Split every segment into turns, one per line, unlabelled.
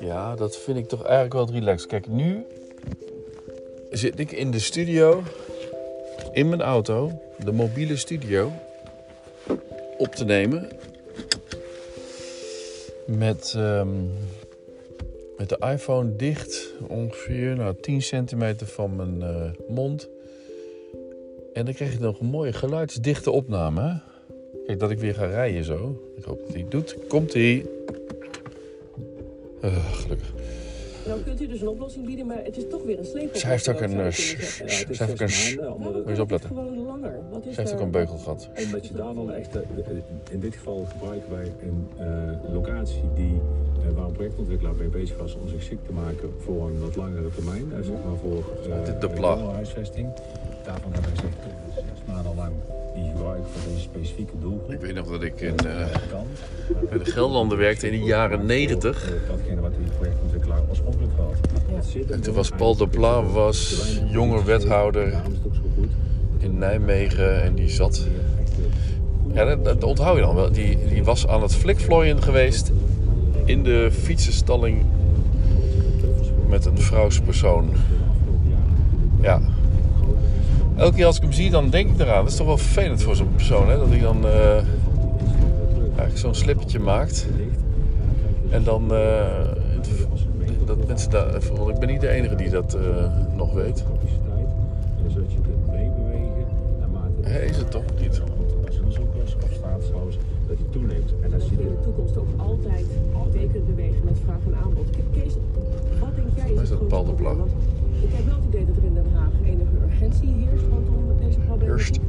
Ja, dat vind ik toch eigenlijk wel relaxed. Kijk, nu zit ik in de studio, in mijn auto, de mobiele studio, op te nemen. Met, ehm, met de iPhone dicht, ongeveer nou, 10 centimeter van mijn eh, mond. En dan krijg je nog een mooie geluidsdichte opname. Kijk, dat ik weer ga rijden zo. Ik hoop dat hij het doet. Komt hij. gelukkig.
Nou kunt u dus een oplossing bieden, maar het is toch weer een sleep.
Zij heeft ook een, eh, sh- sh- zij heeft ook een sh- Moet je eens opletten.
gewoon langer. Wat is
Ze heeft ook een beugel gehad.
Omdat je daar dan echt, eh, in dit geval gebruiken wij een eh, locatie die, eh, waar een projectontwikkelaar mee bezig was om zich ziek te maken voor een wat langere termijn. eh, zeg maar voor uh,
de
huisvesting. Daarvan hebben we gezegd, we zes maanden lang die voor deze specifieke doelgroep.
Ik weet nog dat ik in, eh,
kan.
bij de Gelderlanden werkte in de jaren 90.
Eh, Datgene wat die projectontwikkelaar oorspronkelijk had. Dat zit
En toen was Paul de Pla was jonge wethouder in Nijmegen en die zat. Ja, dat, dat onthoud je dan wel. Die, die was aan het flikvlooien geweest in de fietsenstalling met een vrouwspersoon. Elke keer als ik hem zie, dan denk ik eraan. Dat is toch wel vervelend voor zo'n persoon, hè? Dat hij dan eh, eigenlijk zo'n slippertje maakt. En dan, eh, dat mensen daar, want ik ben niet de enige die dat eh, nog weet.
zodat je kunt meebewegen naarmate
is het toch niet?
of staatshouders, dat die toeneemt. En als je
in de toekomst ook altijd kunt bewegen met vraag en aanbod. Ke- Kees, wat denk jij is
dat Paul de
Ik heb wel het idee dat er in Den Haag enige urgentie heerst rondom deze problemen.
Hurst.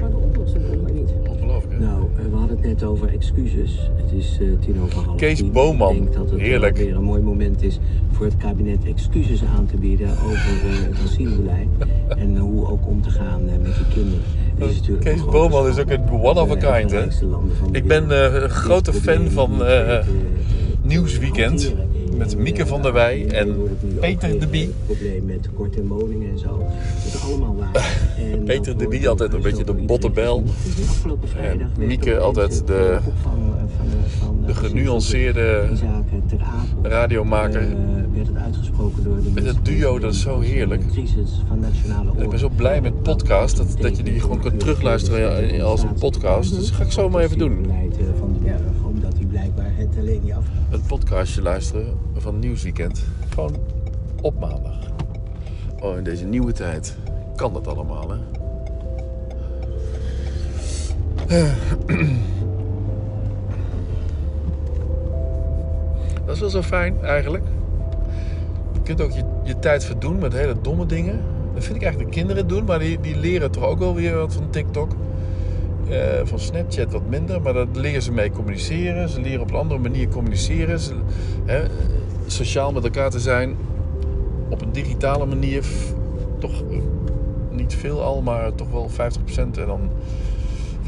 Maar de oplossing komt maar niet.
Ongelooflijk, hè?
Nou, we hadden het net over excuses. Het is eh, tien over half
Kees
tien.
Boman.
Ik denk dat het
Heerlijk.
weer een mooi moment is voor het kabinet excuses aan te bieden over eh, het asielbeleid. en hoe ook om te gaan eh, met die kinderen. Is
Kees Boman is ook een one of a kind, hè? Ik ben eh, een grote fan van Nieuwsweekend. Met
En,
Mieke
eh,
van der Wij en Peter de Bie.
eh, probleem met tekort in woningen en zo. Dat is allemaal waar. En
Peter de Bie altijd een beetje de
door
botte
iedereen
bel.
gezien. Afgelopen vrijdag werd
Mieke altijd de-
eh, de,
de genuanceerde radiomaker.
eh, de
Met het duo, dat is zo heerlijk. Ik ben zo blij met podcast dat, dat je die gewoon kunt terugluisteren als een podcast. Dus dat ga ik zo maar even doen. Podcastje luisteren van Nieuwsweekend. Gewoon op maandag. Oh, in deze nieuwe tijd kan dat allemaal, hè? Dat is wel zo fijn, eigenlijk. Je kunt ook je, je tijd verdoen met hele domme dingen. Dat vind ik eigenlijk de kinderen doen, maar die, die leren toch ook wel weer wat van TikTok. Eh, van Snapchat wat minder, maar daar leren ze mee communiceren. Ze leren op een andere manier communiceren. Ze, hè, sociaal met elkaar te zijn. Op een digitale manier. Toch eh, niet veel al, maar toch wel 50%. En dan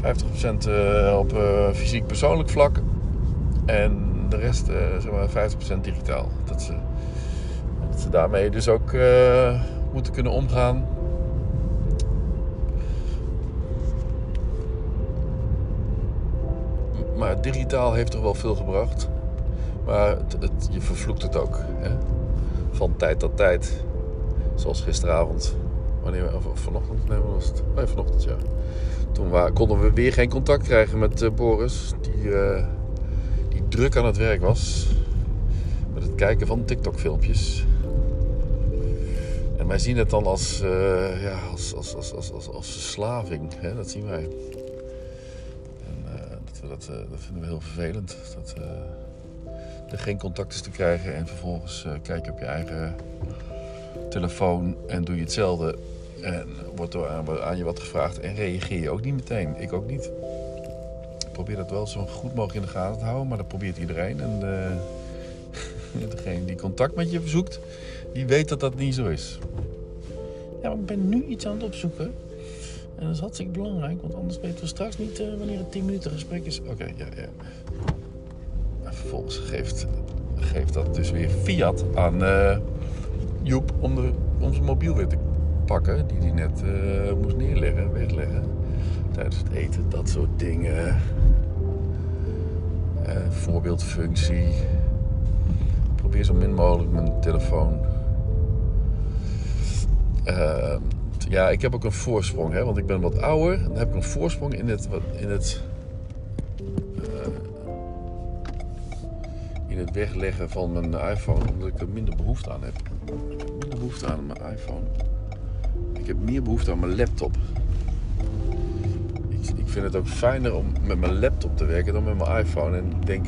50% eh, op fysiek persoonlijk vlak. En de rest, zeg maar, 50% digitaal. Dat ze, dat ze daarmee dus ook moeten kunnen omgaan. Maar digitaal heeft toch wel veel gebracht. Maar het, het- je vervloekt het ook. Hè? Van tijd tot tijd. Zoals gisteravond. Wanneer, of vanochtend? Nee, was? Nee, vanochtend, ja. Toen konden we weer geen contact krijgen met eh, Boris. Die, eh, die druk aan het werk was. Met het kijken van TikTok-filmpjes. En wij zien het dan als, eh, ja, als, als, als, als, als, als verslaving. Hè? Dat zien wij. Dat, eh, dat vinden we heel vervelend. Dat eh, er geen contact is te krijgen en vervolgens eh, kijk je op je eigen telefoon en doe je hetzelfde. En wordt er aan, je wat gevraagd en reageer je ook niet meteen. Ik ook niet. Ik probeer dat wel zo goed mogelijk in de gaten te houden, maar dat probeert iedereen. En degene die contact met je zoekt, die weet dat dat niet zo is. Ja, ik ben nu iets aan het opzoeken. En dat is hartstikke belangrijk, want anders weten we straks niet eh, wanneer het 10 minuten gesprek is. Oké, ja, ja. En vervolgens geeft, geeft dat dus weer fiat aan eh, Joep om, de, zijn mobiel weer te pakken, die hij net eh, moest neerleggen, wegleggen. tijdens het eten, dat soort dingen. Voorbeeldfunctie. Probeer zo min mogelijk mijn telefoon. Eh, ja, ik heb ook een voorsprong, hè, want ik ben wat ouder. Dan heb ik een voorsprong in het, in het, eh, in het wegleggen van mijn iPhone, omdat ik er minder behoefte aan heb. Ik heb minder behoefte aan mijn iPhone. Ik heb meer behoefte aan mijn laptop. Ik, ik vind het ook fijner om met mijn laptop te werken dan met mijn iPhone. En ik denk,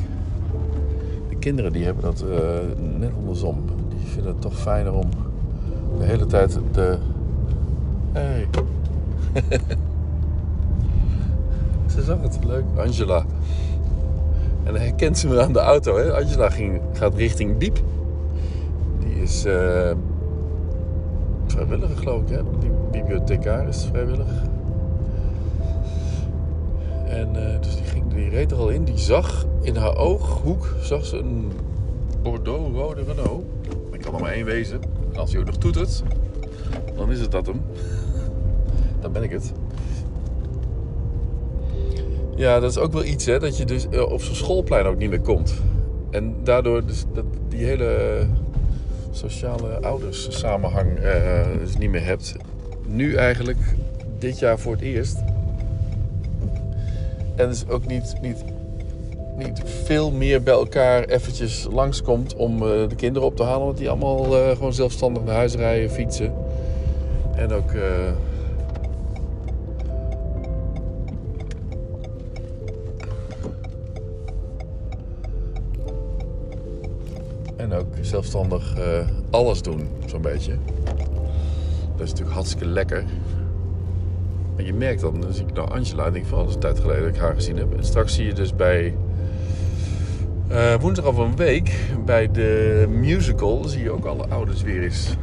de kinderen die hebben dat eh, net andersom. Die vinden het toch fijner om de hele tijd de... Hey. ze zag het, leuk. Angela. En dan herkent ze me aan de auto. Hè? Angela ging, gaat richting Diep. Die is eh, vrijwilliger, geloof ik. Hè? Die bibliothecaris is vrijwillig. En eh, dus die, ging, die reed er al in. Die zag in haar ooghoek zag ze een Bordeaux-rode Renault. Er kan er maar één wezen. En als hij ook nog toetert, dan is het dat hem. Ben ik het. Ja, dat is ook wel iets, hè. Dat je dus eh, op zo'n schoolplein ook niet meer komt. En daardoor dus dat, die hele sociale ouders samenhang eh, dus niet meer hebt. Nu eigenlijk, dit jaar voor het eerst. En dus ook niet, niet, niet veel meer bij elkaar eventjes langskomt om eh, de kinderen op te halen. Want die allemaal gewoon zelfstandig naar huis rijden, fietsen. En ook... zelfstandig eh, alles doen, zo'n beetje. Dat is natuurlijk hartstikke lekker. Maar je merkt dan, dan zie ik nou Angela en denk van, dat is een tijd geleden dat ik haar gezien heb. En straks zie je dus bij eh, woensdag of een week, bij de musical, zie je ook alle ouders weer eens.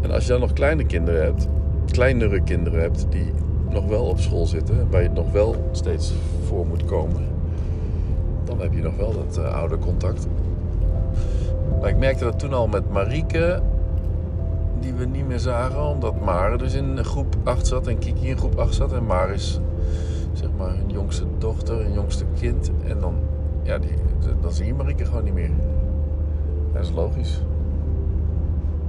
En als je dan nog kleine kinderen hebt, kleinere kinderen hebt, die nog wel op school zitten, en waar je nog wel steeds voor moet komen, dan heb je nog wel dat eh, oudercontact. Maar ik merkte dat toen al met Marieke, die we niet meer zagen, omdat Mare dus in groep 8 zat en Kiki in groep 8 zat. En Mare is zeg maar hun jongste dochter, hun jongste kind. En dan, ja, die, dan zie je Marieke gewoon niet meer. Dat is logisch.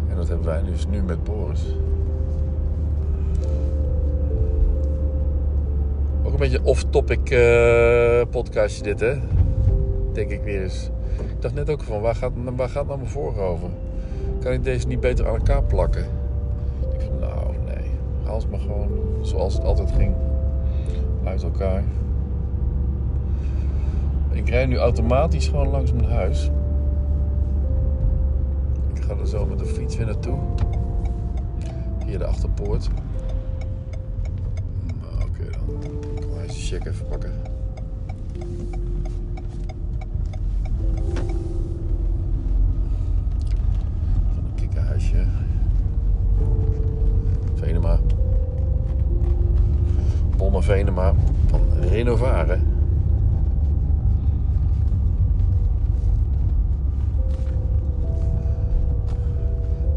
En dat hebben wij dus nu met Boris. Ook een beetje off-topic eh, podcastje dit, hè? Denk ik weer eens. Dacht net ook van, waar gaat, waar gaat nou mijn over? Kan ik deze niet beter aan elkaar plakken? Ik nou, nee. Haal ze maar gewoon zoals het altijd ging. Uit elkaar. Ik rijd nu automatisch gewoon langs mijn huis. Ik ga er zo met de fiets weer naartoe. Via de achterpoort. Nou, Oké dan. Ik hij zijn check even pakken. Bonne Venema van Renovare.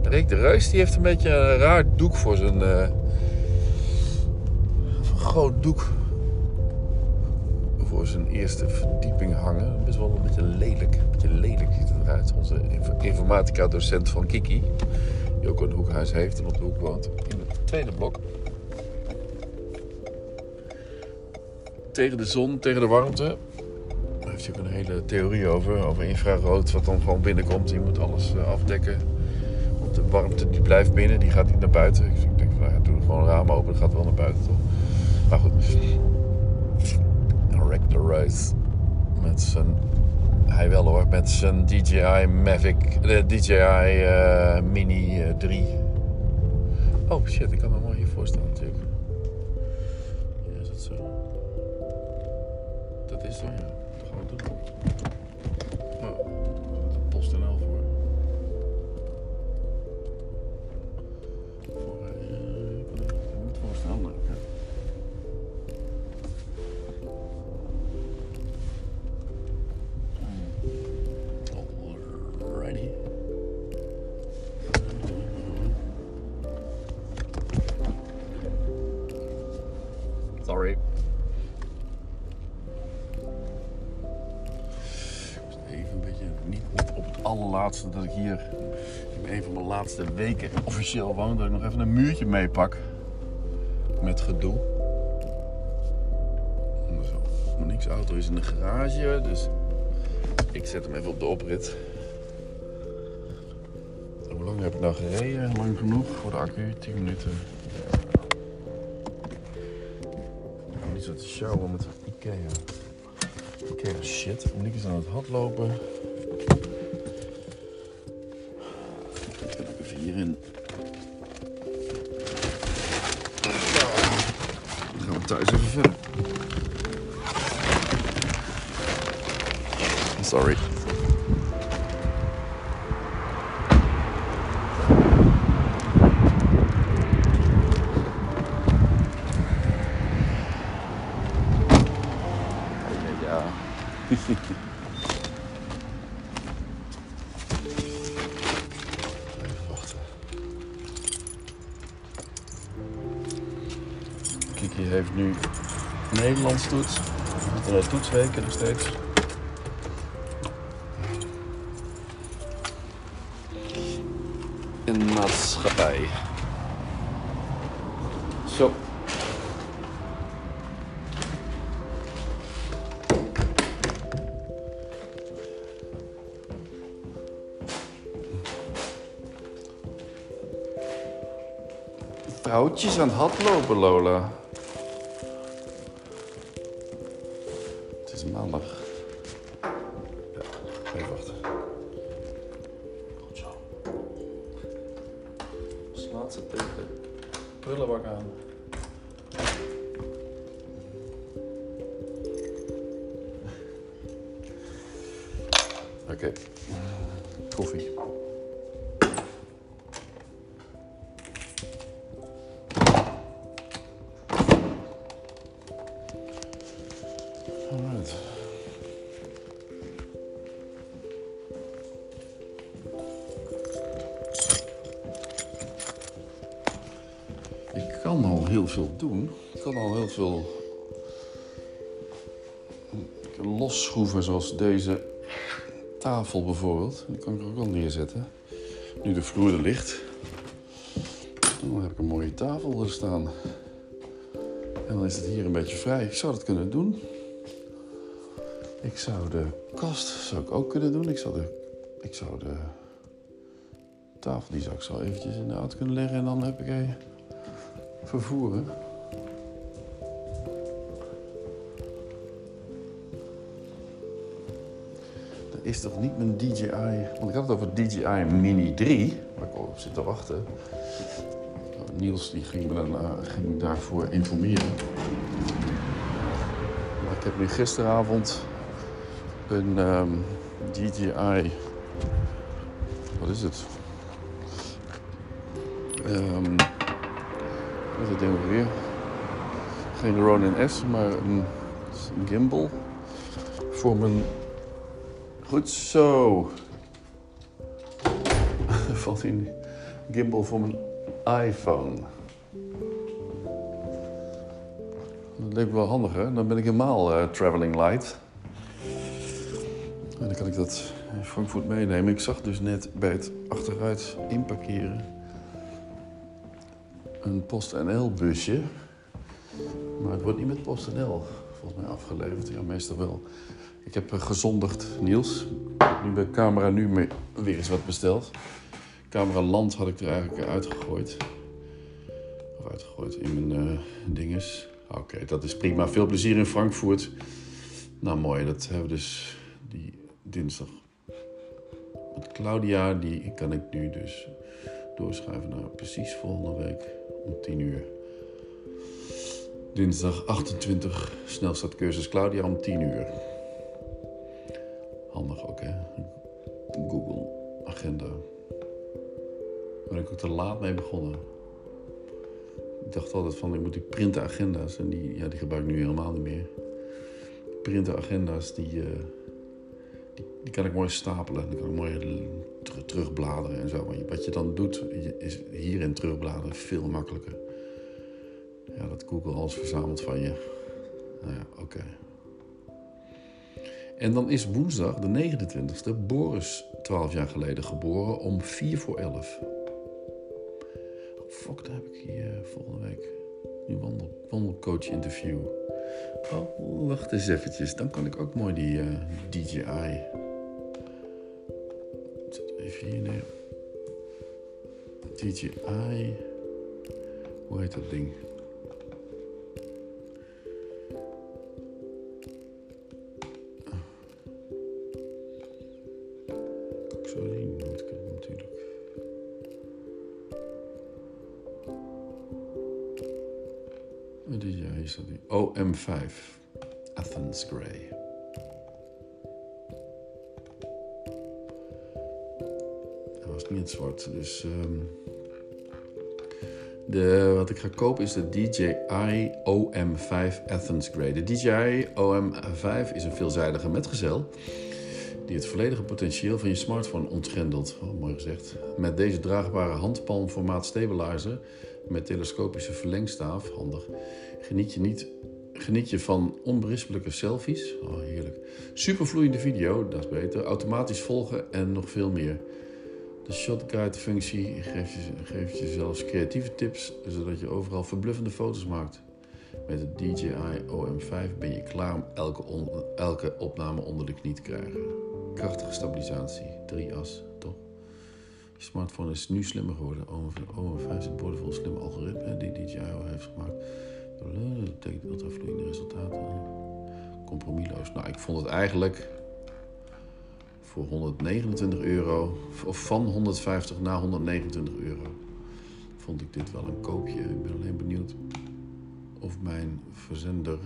Rick de Reus die heeft een beetje een raar doek voor zijn... eh, een groot doek voor zijn eerste verdieping hangen. Best wel een beetje lelijk. Een beetje lelijk ziet het eruit. Onze inf- informatica-docent van Kiki. Die ook een hoekhuis heeft en op de hoek woont. In het tweede blok. Tegen de zon, tegen de warmte. Daar heeft hij ook een hele theorie over. Over infrarood, wat dan gewoon binnenkomt. Je moet alles eh, afdekken. Want de warmte die blijft binnen, die gaat niet naar buiten. Ik denk, nou ja, doe gewoon een raam open, dat gaat wel naar buiten toch. Maar goed. Rick de Reus. Met zijn... Hij wel hoor, met zijn DJI Mavic... De DJI eh, Mini eh, 3. Oh shit, ik kan me Dat is zo, allerlaatste dat ik hier in een van mijn laatste weken officieel woon, dat ik nog even een muurtje meepak met gedoe. Monique's auto is in de garage, dus ik zet hem even op de oprit. Hoe lang heb ik nou gereden? Lang genoeg voor de accu? 10 minuten. Ik moet niet zo te sjouwen met Ikea. Ikea shit. Monique is aan het hardlopen. Hierin. Dan gaan we thuis even verder. Sorry. Ja, heeft nu Nederlands toets. Zitten in toetsweken nog steeds. In maatschappij. Zo. Vrouwtjes aan het hardlopen, Lola. Even wachten. Goed zo. Slaat ze tegen de prullenbak aan. Oké. Koffie. Doen. Ik kan al heel veel losschroeven zoals deze tafel bijvoorbeeld. Die kan ik ook wel neerzetten. Nu de vloer er ligt. Dan heb ik een mooie tafel er staan. En dan is het hier een beetje vrij. Ik zou dat kunnen doen. Ik zou de kast zou ik ook kunnen doen. Ik zou de, ik zou de tafel, die zou ik zo eventjes in de auto kunnen leggen. En dan heb ik een vervoeren. Dat is toch niet mijn DJI... Want ik had het over DJI Mini 3, waar ik al op zit te wachten. Niels die ging, dan, eh, ging daarvoor informeren. Maar ik heb nu gisteravond een ehm, DJI. Wat is het? Ehm het ding ook weer? Geen Ronin S, maar een, gimbal. Voor mijn. Goed zo. Valt in gimbal voor mijn iPhone. Dat leek wel handig, hè? Dan ben ik helemaal eh, traveling light. En dan kan ik dat in Frankfurt meenemen. Ik zag dus net bij het achteruit inparkeren een PostNL busje. Maar het wordt niet met PostNL volgens mij afgeleverd. Ja, meestal wel. Ik heb eh, gezondigd, Niels. Ik heb nu bij Camera nu weer eens wat besteld. Camera Land had ik er eigenlijk uitgegooid. Of uitgegooid in mijn eh, dinges. Oké, dat is prima. Veel plezier in Frankfurt. Nou, mooi. Dat hebben we dus die dinsdag. Claudia, die kan ik nu dus doorschuiven naar precies volgende week om 10 uur. Dinsdag 28 snelstartcursus Claudia om 10 uur. Handig ook, hè? Google Agenda. Daar ben ik ook te laat mee begonnen. Ik dacht altijd van, ik moet die printen agenda's. En die, ja, die gebruik ik nu helemaal niet meer. Printen agenda's, die, eh, die, die kan ik mooi stapelen. Dan kan ik mooi ter- terugbladeren en zo. Maar wat je dan doet, is hierin terugbladeren veel makkelijker. Ja, dat Google alles verzamelt van je. Nou ja, oké. En dan is woensdag, de 29e, Boris 12 jaar geleden geboren om 4 voor 11. Oh, fuck, daar heb ik hier eh, volgende week een wandel, wandelcoach interview. Oh, wacht eens eventjes. Dan kan ik ook mooi die eh, DJI. Zet even hier neer. DJI. Hoe heet dat ding? Kan ik zo zien, moet ik het natuurlijk. Oh, DJI is dat die. OM5. Athens Grey. Was niet zwart, dus... ehm, de, wat ik ga kopen is de DJI OM5 Athens Grey. De DJI OM5 is een veelzijdige metgezel die het volledige potentieel van je smartphone ontgrendelt. Oh, mooi gezegd. Met deze draagbare handpalmformaat stabilizer met telescopische verlengstaaf, handig, geniet je, niet, geniet je van onberispelijke selfies. Oh, heerlijk. Supervloeiende video, dat is beter. Automatisch volgen en nog veel meer. De shotguide functie geeft je, zelfs creatieve tips, zodat je overal verbluffende foto's maakt. Met de DJI OM5 ben je klaar om elke, elke opname onder de knie te krijgen. Krachtige stabilisatie, drie as, toch? Je smartphone is nu slimmer geworden. OM5 zit boordevol slimme algoritme die DJI heeft gemaakt. Dat betekent ultravloeiende resultaten. Compromisloos. Nou, ik vond het eigenlijk voor 129 euro, of van 150 naar 129 euro, vond ik dit wel een koopje. Ik ben alleen benieuwd of mijn verzender.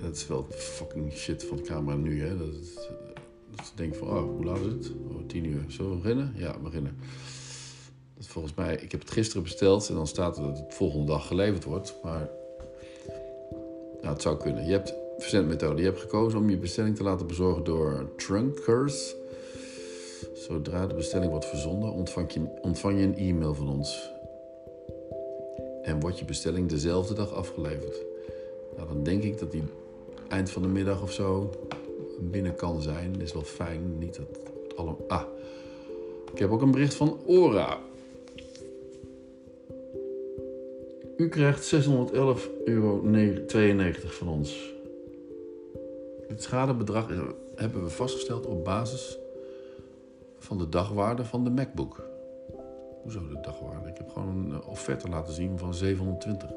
Dat is wel fucking shit van camera nu, hè? Dat, het- dat ze van, oh, hoe laat is het? Oh, 10 uur. Zullen we beginnen? Ja, beginnen. Dat volgens mij, ik heb het gisteren besteld en dan staat er dat het volgende dag geleverd wordt. Maar nou, het zou kunnen. Je hebt verzendmethode. Je hebt gekozen om je bestelling te laten bezorgen door Trunkers. Zodra de bestelling wordt verzonden, ontvang je, ontvang je een e-mail van ons. En wordt je bestelling dezelfde dag afgeleverd. Nou, dan denk ik dat die eind van de middag of zo binnen kan zijn. Dat is wel fijn. Niet dat allemaal... Ah, ik heb ook een bericht van Ora. U krijgt 611,92 euro van ons. Het schadebedrag hebben we vastgesteld op basis van de dagwaarde van de MacBook. Hoezo de dagwaarde? Ik heb gewoon een eh, offerte laten zien van 720.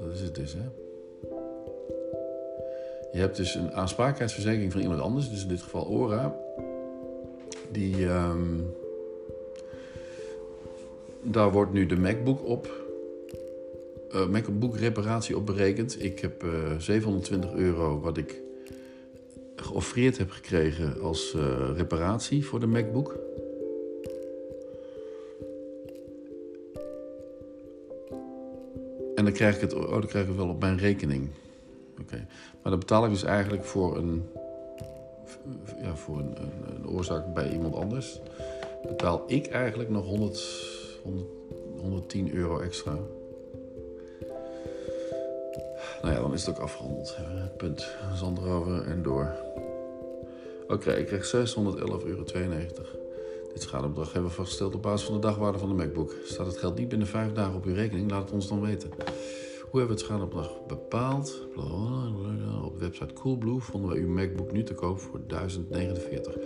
Dat is het dus, hè? Je hebt dus een aansprakelijkheidsverzekering van iemand anders, dus in dit geval Ora. Die, ehm, daar wordt nu de MacBook op, eh, MacBook reparatie op berekend. Ik heb eh 720 euro wat ik geoffreerd heb gekregen als eh, reparatie voor de MacBook. En dan krijg ik het, oh, dan krijg ik het wel op mijn rekening. Oké. Maar dan betaal ik dus eigenlijk voor een, ja, voor een, oorzaak bij iemand anders. Betaal ik eigenlijk nog 100, 100, 110 euro extra. Nou ja, dan is het ook afgerond. Punt. Zand erover en door. Oké, ik krijg 611,92 euro. Dit schadebedrag hebben we vastgesteld op basis van de dagwaarde van de MacBook. Staat het geld niet binnen vijf dagen op uw rekening? Laat het ons dan weten. Hoe hebben we het schadebedrag bepaald? Op de website Coolblue vonden we uw MacBook nu te koop voor 1049.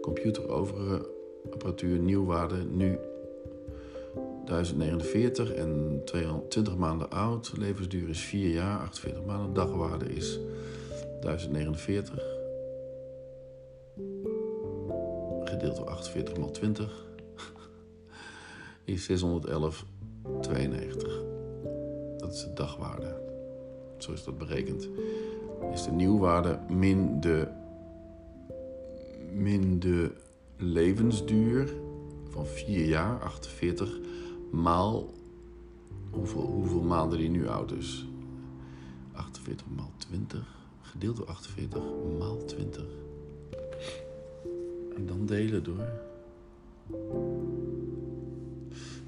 Computer overige apparatuur nieuwwaarde nu 1049 en 220 maanden oud. Levensduur is 4 jaar, 48 maanden. Dagwaarde is 1049. Gedeeld door 48 maal 20 is 611,92. Dat is de dagwaarde. Zo is dat berekend. Is de nieuwwaarde min de, min de levensduur van 4 jaar, 48, maal hoeveel, maanden die nu oud is. 48 maal 20, gedeeld door 48 maal 20. En dan delen door.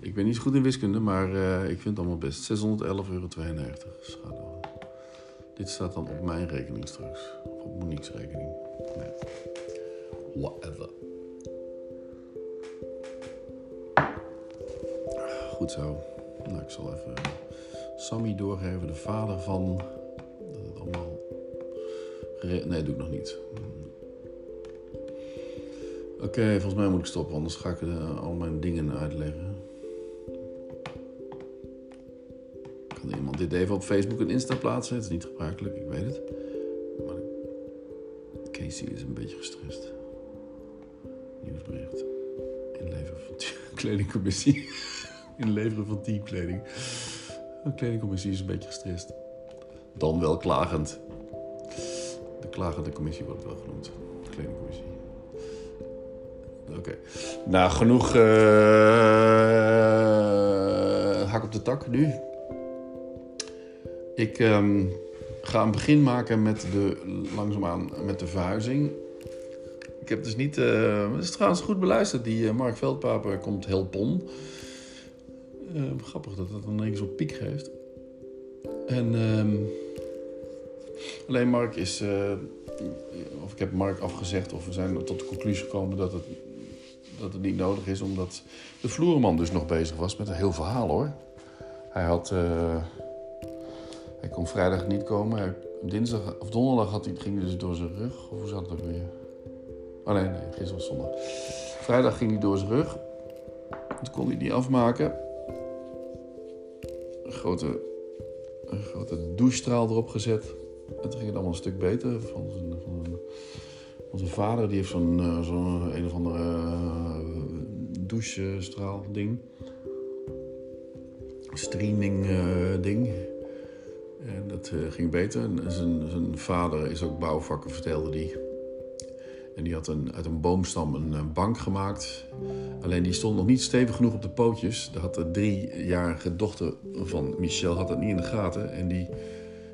Ik ben niet goed in wiskunde, maar eh, ik vind het allemaal best. 611,92 euro. Schade. Dit staat dan op mijn rekening straks. Of op Monique's rekening. Whatever. Zo. Nou, ik zal even Sammy doorgeven, de vader van. Dat het allemaal. Nee, doe ik nog niet. Oké, volgens mij moet ik stoppen, anders ga ik eh, al mijn dingen uitleggen. Kan iemand dit even op Facebook en Insta plaatsen? Het is niet gebruikelijk, ik weet het. Maar Casey is een beetje gestrest. Nieuwsbericht. Inleveren van t- kledingcommissie. Inleveren van teamkleding. De kledingcommissie is een beetje gestrest. Dan wel klagend. De klagende commissie wordt wel genoemd. De kledingcommissie. Oké. Nou, genoeg eh, hak op de tak nu. Ik ehm, ga een begin maken met de, langzaamaan met de verhuizing. Ik heb dus niet... eh, het is trouwens goed beluisterd. Die eh, Mark Veldpaper komt helpon. Eh, grappig dat het dan keer zo'n piek geeft. En... ehm, alleen Mark is... eh, of ik heb Mark afgezegd of we zijn tot de conclusie gekomen dat het, dat het niet nodig is, omdat de vloerman dus nog bezig was met een heel verhaal hoor. Hij had. eh, hij kon vrijdag niet komen. Dinsdag of donderdag had hij, ging hij dus door zijn rug. Of hoe zat ook weer? Oh nee, nee, gisteren was zondag. Vrijdag ging hij door zijn rug. Toen kon hij niet afmaken. Een grote, douchestraal erop gezet. En ging het allemaal een stuk beter. Van zijn, van vader, die heeft zo'n eh, een of andere uh, douchestraal ding. Streaming eh, ding. En dat eh, ging beter. En zijn, zijn vader is ook bouwvakker, vertelde die. En die had een, uit een boomstam een, eh, bank gemaakt. Alleen die stond nog niet stevig genoeg op de pootjes. Had de driejarige dochter van Michel had dat niet in de gaten. En die,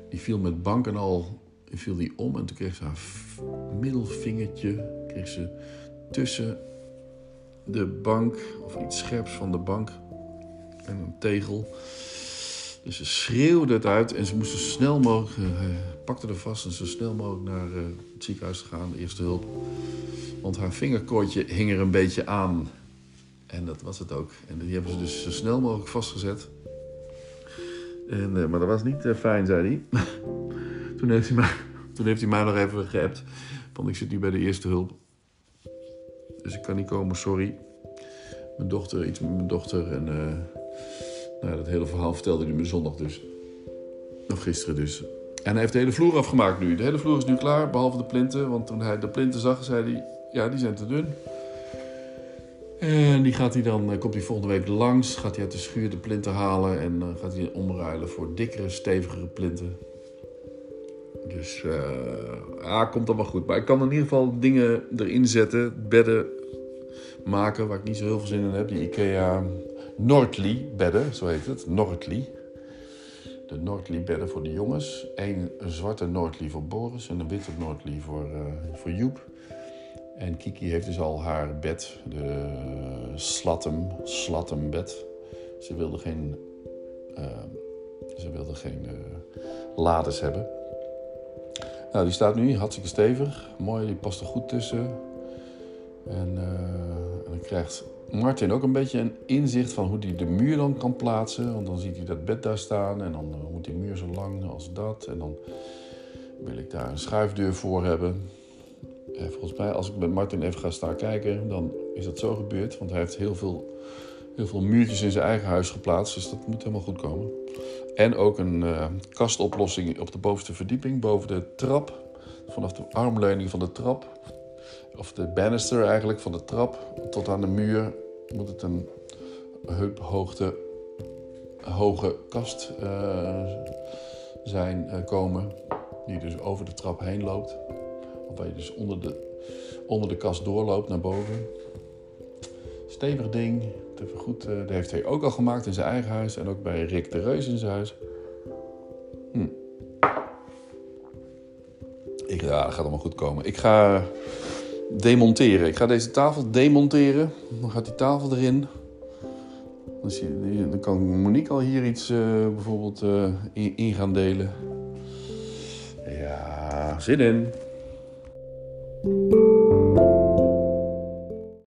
die viel met banken al viel die om. En toen kreeg ze haar middelvingertje kreeg ze tussen de bank, of iets scherps van de bank, en een tegel. Dus ze schreeuwde het uit en ze moest zo snel mogelijk, eh, pakte er vast en zo snel mogelijk naar eh, het ziekenhuis gaan, de eerste hulp. Want haar vingerkoordje hing er een beetje aan. En dat was het ook. En die hebben ze dus zo snel mogelijk vastgezet. En, eh, maar dat was niet eh, fijn, zei hij. toen, heeft hij mij, toen heeft hij mij nog even geappt. Van ik zit nu bij de eerste hulp. Dus ik kan niet komen, sorry. Mijn dochter, iets met mijn dochter. En eh, nou, dat hele verhaal vertelde hij me zondag dus. Of gisteren dus. En hij heeft de hele vloer afgemaakt nu. De hele vloer is nu klaar, behalve de plinten. Want toen hij de plinten zag, zei hij... Ja, die zijn te dun. En die gaat hij dan, eh, komt hij volgende week langs. Gaat hij uit de schuur de plinten halen. En dan gaat hij omruilen voor dikkere, stevigere plinten. Dus eh ja, komt allemaal goed. Maar ik kan in ieder geval dingen erin zetten. Bedden maken waar ik niet zo heel veel zin in heb. Die IKEA Nordly bedden, zo heet het. Nordly. De Nordly bedden voor de jongens. Eén zwarte Nordly voor Boris en een witte Nordly voor, eh, voor Joep. En Kiki heeft dus al haar bed, de Slattem bed. Ze wilde geen, eh, ze wilde geen eh, lades hebben. Nou, die staat nu hartstikke stevig. Mooi, die past er goed tussen. En, en dan krijgt Martin ook een beetje een inzicht van hoe hij de muur dan kan plaatsen. Want dan ziet hij dat bed daar staan en dan eh, moet die muur zo lang als dat. En dan wil ik daar een schuifdeur voor hebben. En volgens mij, als ik met Martin even ga staan kijken, dan is dat zo gebeurd. Want hij heeft heel veel, heel veel muurtjes in zijn eigen huis geplaatst. Dus dat moet helemaal goed komen. En ook een eh, kastoplossing op de bovenste verdieping, boven de trap. Vanaf de armleuning van de trap, of de banister eigenlijk, van de trap tot aan de muur, moet het een heuphoogte, hoge kast eh, zijn eh, komen. Die dus over de trap heen loopt. Of waar je dus onder de, onder de kast doorloopt naar boven. Stevig ding. Dat heeft, goed, eh, dat heeft hij ook al gemaakt in zijn eigen huis. En ook bij Rick de Reus in zijn huis. Hm. Ik, ja, dat gaat allemaal goed komen. Ik ga demonteren. Ik ga deze tafel demonteren. Dan gaat die tafel erin. Dan, kan Monique al hier iets eh, bijvoorbeeld eh, in, in gaan delen. Ja, zin in.